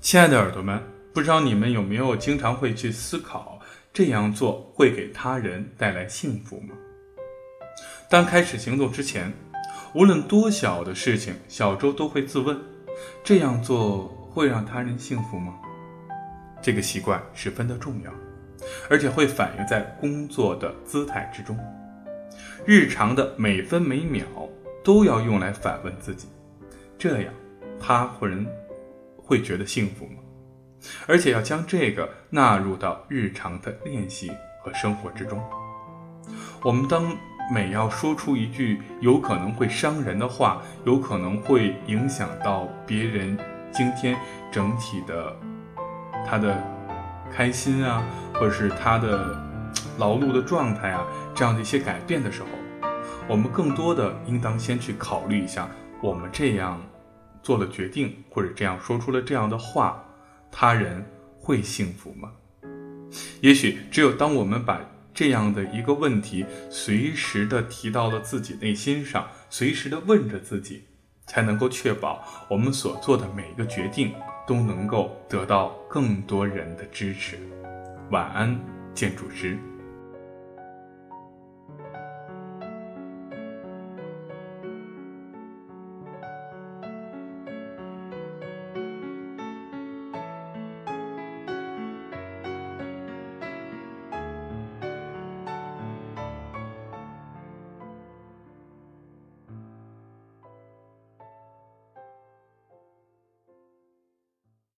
亲爱的耳朵们，不知道你们有没有经常会去思考，这样做会给他人带来幸福吗？当开始行动之前，无论多小的事情，小周都会自问：这样做会让他人幸福吗？这个习惯十分的重要，而且会反映在工作的姿态之中。日常的每分每秒都要用来反问自己，这样他或人。会觉得幸福吗？而且要将这个纳入到日常的练习和生活之中。我们当每要说出一句有可能会伤人的话，有可能会影响到别人今天整体的他的开心啊，或者是他的劳碌的状态啊，这样的一些改变的时候，我们更多的应当先去考虑一下，我们这样。做了决定，或者这样说出了这样的话，他人会幸福吗？也许只有当我们把这样的一个问题随时的提到了自己内心上，随时的问着自己，才能够确保我们所做的每一个决定都能够得到更多人的支持。晚安，建筑师。